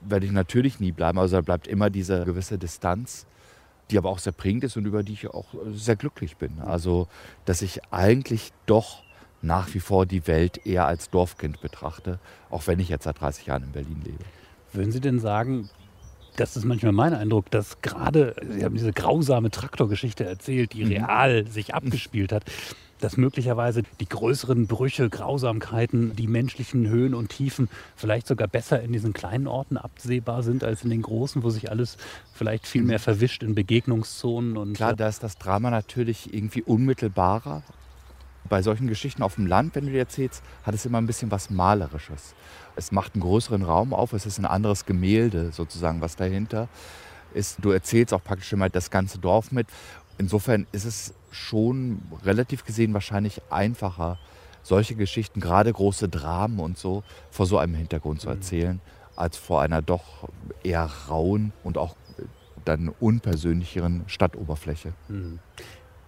werde ich natürlich nie bleiben. Also da bleibt immer diese gewisse Distanz, die aber auch sehr prägend ist und über die ich auch sehr glücklich bin. Also dass ich eigentlich doch nach wie vor die Welt eher als Dorfkind betrachte, auch wenn ich jetzt seit 30 Jahren in Berlin lebe. Würden Sie denn sagen, das ist manchmal mein Eindruck, dass gerade, Sie haben diese grausame Traktorgeschichte erzählt, die mhm. real sich abgespielt hat, dass möglicherweise die größeren Brüche, Grausamkeiten, die menschlichen Höhen und Tiefen vielleicht sogar besser in diesen kleinen Orten absehbar sind als in den großen, wo sich alles vielleicht viel mehr verwischt in Begegnungszonen. Und Klar, da ist das Drama natürlich irgendwie unmittelbarer bei solchen Geschichten auf dem Land, wenn du dir erzählst, hat es immer ein bisschen was Malerisches. Es macht einen größeren Raum auf, es ist ein anderes Gemälde sozusagen, was dahinter ist. Du erzählst auch praktisch immer das ganze Dorf mit. Insofern ist es schon relativ gesehen wahrscheinlich einfacher, solche Geschichten, gerade große Dramen und so, vor so einem Hintergrund zu mhm. erzählen, als vor einer doch eher rauen und auch dann unpersönlicheren Stadtoberfläche.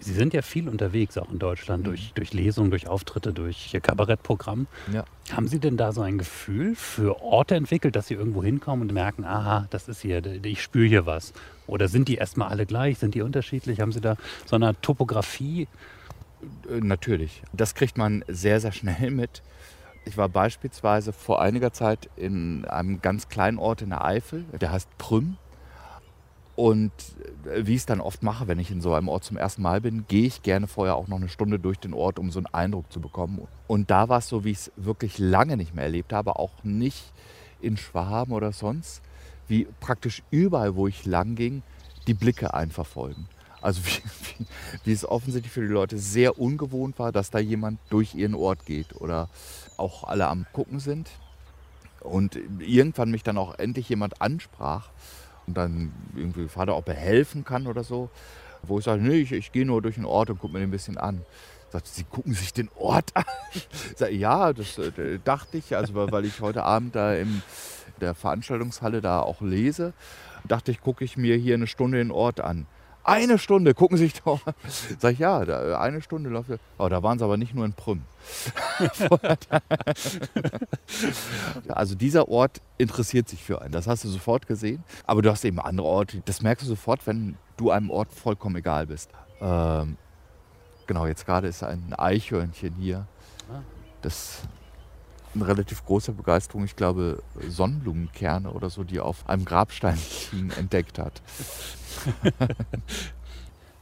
Sie sind ja viel unterwegs, auch in Deutschland, mhm. durch, durch Lesungen, durch Auftritte, durch Kabarettprogramm. Ja. Haben Sie denn da so ein Gefühl für Orte entwickelt, dass Sie irgendwo hinkommen und merken, aha, das ist hier, ich spüre hier was? Oder sind die erstmal alle gleich? Sind die unterschiedlich? Haben Sie da so eine Topografie? Äh, natürlich. Das kriegt man sehr, sehr schnell mit. Ich war beispielsweise vor einiger Zeit in einem ganz kleinen Ort in der Eifel, der heißt Prüm. Und äh, wie ich es dann oft mache, wenn ich in so einem Ort zum ersten Mal bin, gehe ich gerne vorher auch noch eine Stunde durch den Ort, um so einen Eindruck zu bekommen. Und da war es so, wie ich es wirklich lange nicht mehr erlebt habe, auch nicht in Schwaben oder sonst, wie praktisch überall, wo ich lang ging, die Blicke einverfolgen. Also wie, [laughs] wie, wie, es offensichtlich für die Leute sehr ungewohnt war, dass da jemand durch ihren Ort geht oder auch alle am Gucken sind. Und irgendwann mich dann auch endlich jemand ansprach und dann irgendwie gefragt, ob er helfen kann oder so. Wo ich sage, nee, ich, ich gehe nur durch den Ort und gucke mir den ein bisschen an. Sagt, Sie gucken sich den Ort an? [laughs] Sage, ja, das äh, dachte ich, also weil ich heute Abend da in der Veranstaltungshalle da auch lese, dachte ich, gucke ich mir hier eine Stunde den Ort an. Eine Stunde, gucken Sie sich doch. Sag ich, ja, da, eine Stunde läuft. Oh, da waren sie aber nicht nur in Prüm. [laughs] also dieser Ort interessiert sich für einen. Das hast du sofort gesehen. Aber du hast eben andere Orte. Das merkst du sofort, wenn du einem Ort vollkommen egal bist. Ähm, genau, jetzt gerade ist ein Eichhörnchen hier. Das eine relativ große Begeisterung, ich glaube, Sonnenblumenkerne oder so, die auf einem Grabstein [laughs] entdeckt hat. [laughs]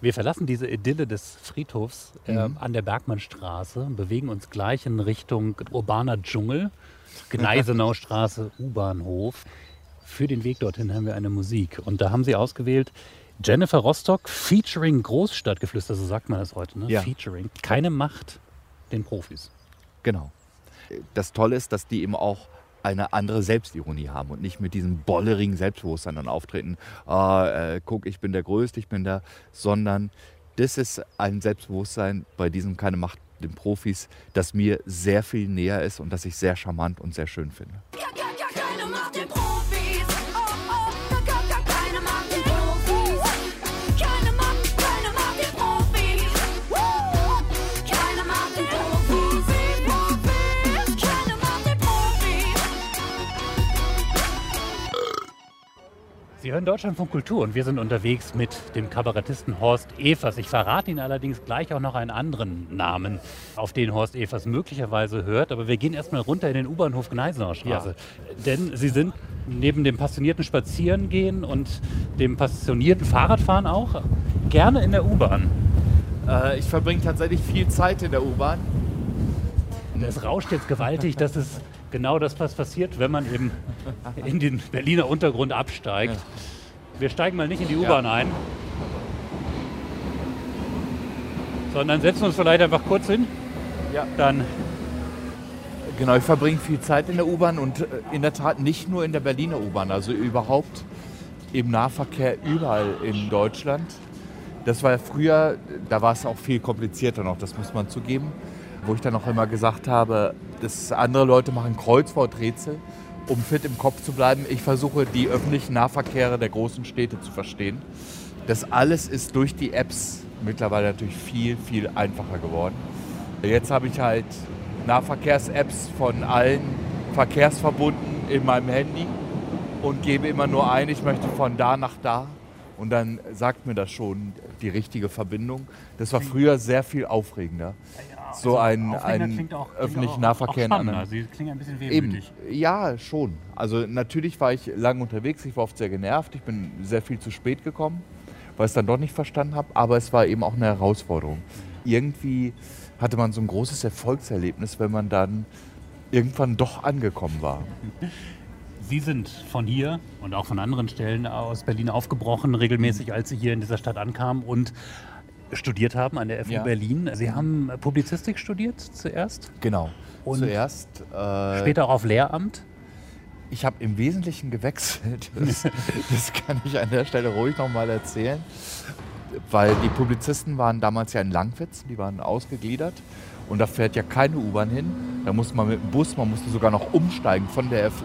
Wir verlassen diese Idylle des Friedhofs äh, Mhm. an der Bergmannstraße und bewegen uns gleich in Richtung urbaner Dschungel, Gneisenaustraße, [laughs] U-Bahnhof. Für den Weg dorthin haben wir eine Musik. Und da haben sie ausgewählt Jennifer Rostock featuring Großstadtgeflüster, so sagt man das heute, ne? Ja. Featuring. Keine Macht den Profis. Genau. Das Tolle ist, dass die eben auch eine andere Selbstironie haben und nicht mit diesem bollerigen Selbstbewusstsein dann auftreten. Ah, äh, guck, ich bin der Größte, ich bin der, sondern das ist ein Selbstbewusstsein bei diesem keine Macht den Profis, das mir sehr viel näher ist und das ich sehr charmant und sehr schön finde. Keine Macht den Profis. Sie hören Deutschlandfunk Kultur und wir sind unterwegs mit dem Kabarettisten Horst Evers. Ich verrate Ihnen allerdings gleich auch noch einen anderen Namen, auf den Horst Evers möglicherweise hört. Aber wir gehen erstmal runter in den U-Bahnhof Gneisenaustraße. Denn Sie sind neben dem passionierten Spazierengehen und dem passionierten Fahrradfahren auch gerne in der U-Bahn. Äh, ich verbringe tatsächlich viel Zeit in der U-Bahn. Es rauscht jetzt gewaltig. Das ist genau das, was passiert, wenn man eben in den Berliner Untergrund absteigt. Wir steigen mal nicht in die U-Bahn ein, sondern setzen uns vielleicht einfach kurz hin. Ja. Dann Genau, ich verbringe viel Zeit in der U-Bahn und äh, in der Tat nicht nur in der Berliner U-Bahn, also überhaupt im Nahverkehr überall in Deutschland. Das war ja früher, da war es auch viel komplizierter noch, das muss man zugeben, wo ich dann auch immer gesagt habe, dass andere Leute machen Kreuzworträtsel, um fit im Kopf zu bleiben. Ich versuche die öffentlichen Nahverkehre der großen Städte zu verstehen. Das alles ist durch die Apps mittlerweile natürlich viel, viel einfacher geworden. Jetzt habe ich halt Nahverkehrs-Apps von allen Verkehrsverbunden in meinem Handy und gebe immer nur ein, ich möchte von da nach da. Und dann sagt mir das schon die richtige Verbindung. Das war früher sehr viel aufregender. So ein, ein öffentlichen Nahverkehr in anderen. Sie klingen ein bisschen Eben, ja, schon. Also natürlich war ich lange unterwegs, ich war oft sehr genervt, ich bin sehr viel zu spät gekommen, weil ich es dann doch nicht verstanden habe, aber es war eben auch eine Herausforderung. Irgendwie hatte man so ein großes Erfolgserlebnis, wenn man dann irgendwann doch angekommen war. Sie sind von hier und auch von anderen Stellen aus Berlin aufgebrochen, regelmäßig, als Sie hier in dieser Stadt ankamen und studiert haben an der FU Ja. Berlin. Sie haben Publizistik studiert zuerst, Genau. Und Zuerst. Äh, später auch auf Lehramt. Ich habe im Wesentlichen gewechselt. [laughs] Das, das kann ich an der Stelle ruhig nochmal erzählen. Weil die Publizisten waren damals ja in Langwitz, die waren ausgegliedert. Und da fährt ja keine U-Bahn hin. Da musste man mit dem Bus, man musste sogar noch umsteigen von der FU.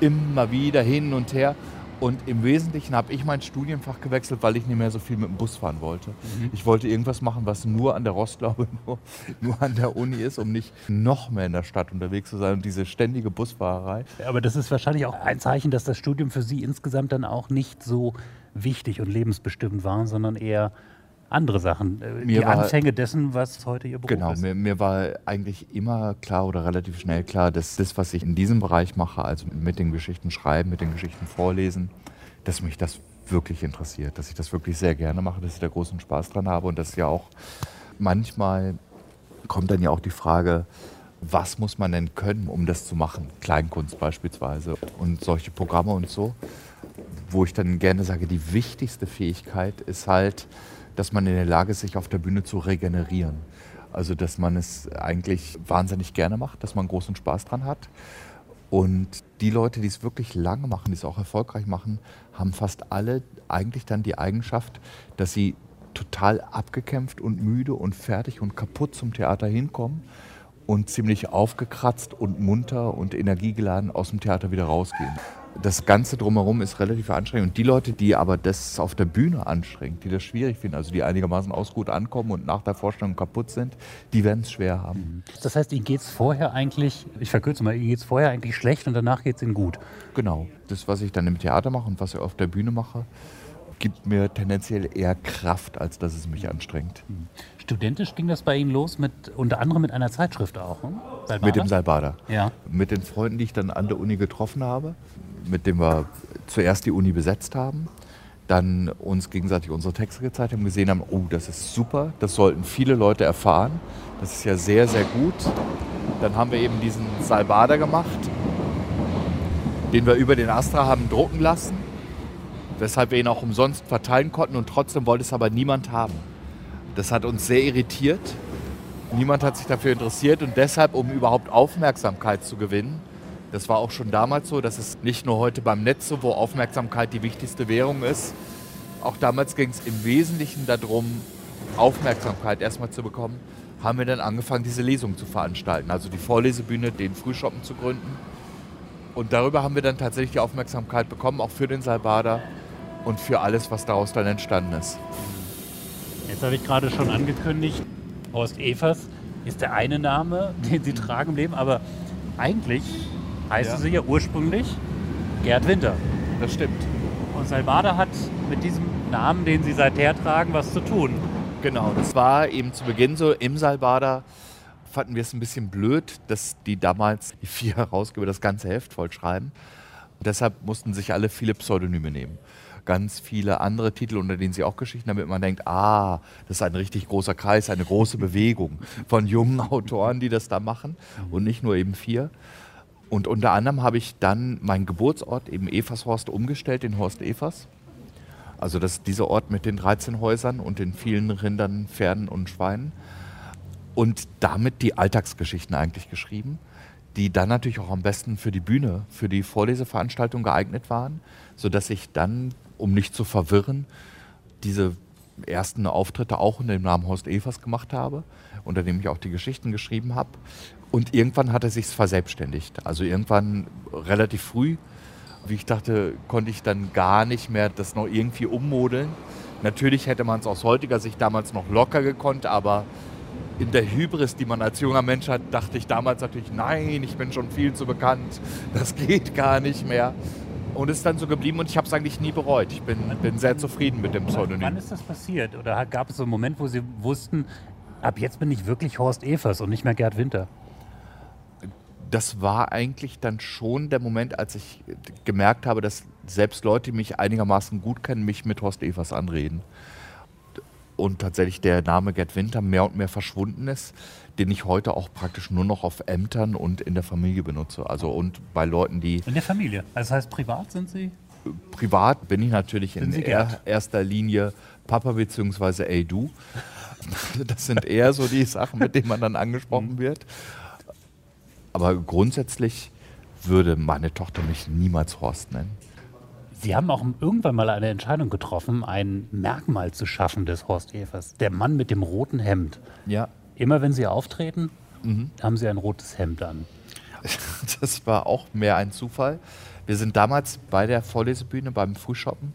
Immer wieder hin und her. Und im Wesentlichen habe ich mein Studienfach gewechselt, weil ich nicht mehr so viel mit dem Bus fahren wollte. Ich wollte irgendwas machen, was nur an der Rostlaube, [laughs] nur, nur an der Uni ist, um nicht noch mehr in der Stadt unterwegs zu sein. Und diese ständige Busfahrerei. Aber das ist wahrscheinlich auch ein Zeichen, dass das Studium für Sie insgesamt dann auch nicht so wichtig und lebensbestimmend war, sondern eher andere Sachen. Äh, Mir die war- Anfänge dessen, was heute Ihr Beruf Genau, ist. mir, mir war eigentlich immer klar oder relativ schnell klar, dass das, was ich in diesem Bereich mache, also mit den Geschichten schreiben, mit den Geschichten vorlesen, dass mich das wirklich interessiert, dass ich das wirklich sehr gerne mache, dass ich da großen Spaß dran habe und dass ja auch manchmal kommt dann ja auch die Frage, was muss man denn können, um das zu machen? Kleinkunst beispielsweise und solche Programme und so wo ich dann gerne sage, die wichtigste Fähigkeit ist halt, dass man in der Lage ist, sich auf der Bühne zu regenerieren. Also, dass man es eigentlich wahnsinnig gerne macht, dass man großen Spaß dran hat. Und die Leute, die es wirklich lange machen, die es auch erfolgreich machen, haben fast alle eigentlich dann die Eigenschaft, dass sie total abgekämpft und müde und fertig und kaputt zum Theater hinkommen und ziemlich aufgekratzt und munter und energiegeladen aus dem Theater wieder rausgehen. Das Ganze drumherum ist relativ anstrengend. Und die Leute, die aber das auf der Bühne anstrengt, die das schwierig finden, also die einigermaßen aus gut ankommen und nach der Vorstellung kaputt sind, die werden es schwer haben. Das heißt, Ihnen geht es vorher eigentlich, ich verkürze mal, Ihnen geht es vorher eigentlich schlecht und danach geht es Ihnen gut. Genau. Das, was ich dann im Theater mache und was ich auf der Bühne mache, gibt mir tendenziell eher Kraft, als dass es mich anstrengt. Studentisch ging das bei Ihnen los, mit, unter anderem mit einer Zeitschrift auch. Salbada? Mit dem Salbada. Ja. Mit den Freunden, die ich dann an der Uni getroffen habe, mit denen wir zuerst die Uni besetzt haben, dann uns gegenseitig unsere Texte gezeigt haben, gesehen haben, oh, das ist super, das sollten viele Leute erfahren, das ist ja sehr, sehr gut. Dann haben wir eben diesen Salbada gemacht, den wir über den Astra haben drucken lassen, weshalb wir ihn auch umsonst verteilen konnten und trotzdem wollte es aber niemand haben. Das hat uns sehr irritiert. Niemand hat sich dafür interessiert und deshalb, um überhaupt Aufmerksamkeit zu gewinnen, das war auch schon damals so, das ist nicht nur heute beim Netz so, wo Aufmerksamkeit die wichtigste Währung ist. Auch damals ging es im Wesentlichen darum, Aufmerksamkeit erstmal zu bekommen, haben wir dann angefangen, diese Lesung zu veranstalten. Also die Vorlesebühne, den Frühschoppen zu gründen. Und darüber haben wir dann tatsächlich die Aufmerksamkeit bekommen, auch für den Salbada und für alles, was daraus dann entstanden ist. Jetzt habe ich gerade schon angekündigt, Horst Evers ist der eine Name, den Sie tragen im Leben, aber eigentlich heißen Ja. Sie ja ursprünglich Gerd Winter. Das stimmt. Und Salbada hat mit diesem Namen, den Sie seither tragen, was zu tun. Genau, das war eben zu Beginn so. Im Salbada fanden wir es ein bisschen blöd, dass die damals, die vier Herausgeber, das ganze Heft vollschreiben. Und deshalb mussten sich alle viele Pseudonyme nehmen. Ganz viele andere Titel, unter denen sie auch Geschichten, damit man denkt, ah, das ist ein richtig großer Kreis, eine große Bewegung von jungen [laughs] Autoren, die das da machen und nicht nur eben vier. Und unter anderem habe ich dann meinen Geburtsort, eben Evershorst, umgestellt in Horst Evers. Also das ist dieser Ort mit den 13 Häusern und den vielen Rindern, Pferden und Schweinen. Und damit die Alltagsgeschichten eigentlich geschrieben, die dann natürlich auch am besten für die Bühne, für die Vorleseveranstaltung geeignet waren, sodass ich dann, um nicht zu verwirren, diese ersten Auftritte auch unter dem Namen Horst Evers gemacht habe, unter dem ich auch die Geschichten geschrieben habe. Und irgendwann hat er sich verselbstständigt. Also irgendwann relativ früh, wie ich dachte, konnte ich dann gar nicht mehr das noch irgendwie ummodeln. Natürlich hätte man es aus heutiger Sicht damals noch locker gekonnt, aber in der Hybris, die man als junger Mensch hat, dachte ich damals natürlich, nein, ich bin schon viel zu bekannt, das geht gar nicht mehr. Und es ist dann so geblieben und ich habe es eigentlich nie bereut. Ich bin, bin sehr zufrieden mit dem Wann Pseudonym. ist das passiert? Oder gab es so einen Moment, wo Sie wussten, ab jetzt bin ich wirklich Horst Evers und nicht mehr Gerd Winter? Das war eigentlich dann schon der Moment, als ich gemerkt habe, dass selbst Leute, die mich einigermaßen gut kennen, mich mit Horst Evers anreden. Und tatsächlich der Name Gerd Winter mehr und mehr verschwunden ist, den ich heute auch praktisch nur noch auf Ämtern und in der Familie benutze. Also und bei Leuten, die In der Familie. Also das heißt, privat sind Sie? privat bin ich natürlich in Sie er, erster Linie Papa bzw. ey du. [laughs] Das sind eher so die Sachen, mit denen man dann angesprochen wird. Aber grundsätzlich würde meine Tochter mich niemals Horst nennen. Sie haben auch irgendwann mal eine Entscheidung getroffen, ein Merkmal zu schaffen des Horst Evers. Der Mann mit dem roten Hemd. Ja, Immer wenn Sie auftreten, haben Sie ein rotes Hemd an. [laughs] das war auch mehr ein Zufall. Wir sind damals bei der Vorlesebühne beim Frühshoppen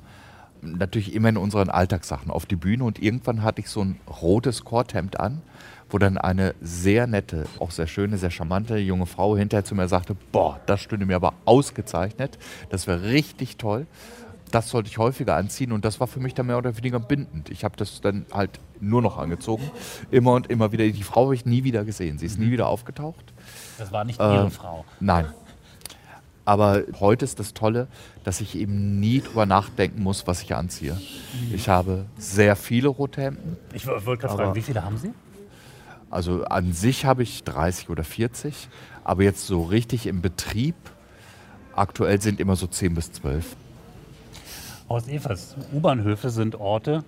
natürlich immer in unseren Alltagssachen auf die Bühne und irgendwann hatte ich so ein rotes Korthemd an, wo dann eine sehr nette, auch sehr schöne, sehr charmante junge Frau hinterher zu mir sagte, boah, das stünde mir aber ausgezeichnet, das wäre richtig toll. Das sollte ich häufiger anziehen und das war für mich dann mehr oder weniger bindend. Ich habe das dann halt nur noch angezogen, immer und immer wieder. Die Frau habe ich nie wieder gesehen, sie ist nie wieder aufgetaucht. Das war nicht Äh, Ihre Frau. Nein. Aber heute ist das Tolle, dass ich eben nie drüber nachdenken muss, was ich anziehe. Ich habe sehr viele rote Hemden. Ich wo- wollte gerade fragen, wie viele haben Sie? Also an sich habe ich 30 oder 40, aber jetzt so richtig im Betrieb, aktuell sind immer so 10 bis 12. Horst Evers, U-Bahnhöfe sind Orte,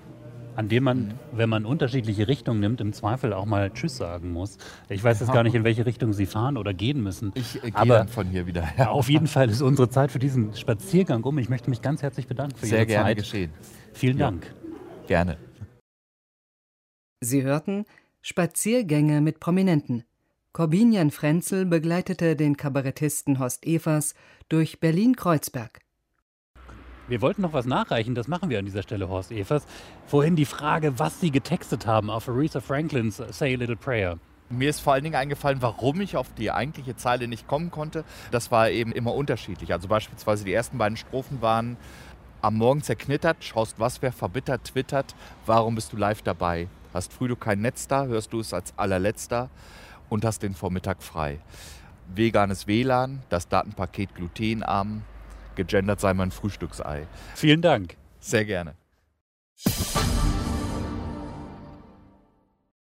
an denen man, Mhm. wenn man unterschiedliche Richtungen nimmt, im Zweifel auch mal Tschüss sagen muss. Ich weiß jetzt gar nicht, in welche Richtung Sie fahren oder gehen müssen. Ich äh, gehe von hier wieder her. auf jeden Fall ist unsere Zeit für diesen Spaziergang um. Ich möchte mich ganz herzlich bedanken für Sehr Ihre gerne Zeit. geschehen. Vielen Ja. Dank. Gerne. Sie hörten Spaziergänge mit Prominenten. Corbinian Frenzel begleitete den Kabarettisten Horst Evers durch Berlin-Kreuzberg. Wir wollten noch was nachreichen, das machen wir an dieser Stelle, Horst Evers. Vorhin die Frage, was Sie getextet haben auf Aretha Franklins Say a Little Prayer. Mir ist vor allen Dingen eingefallen, warum ich auf die eigentliche Zeile nicht kommen konnte. Das war eben immer unterschiedlich. Also beispielsweise die ersten beiden Strophen waren Am Morgen zerknittert, schaust, was wer verbittert, twittert. Warum bist du live dabei? Hast früh du kein Netz da, hörst du es als allerletzter und hast den Vormittag frei. Veganes WLAN, das Datenpaket glutenarm, gegendert sei mein Frühstücksei. Vielen Dank. Sehr gerne.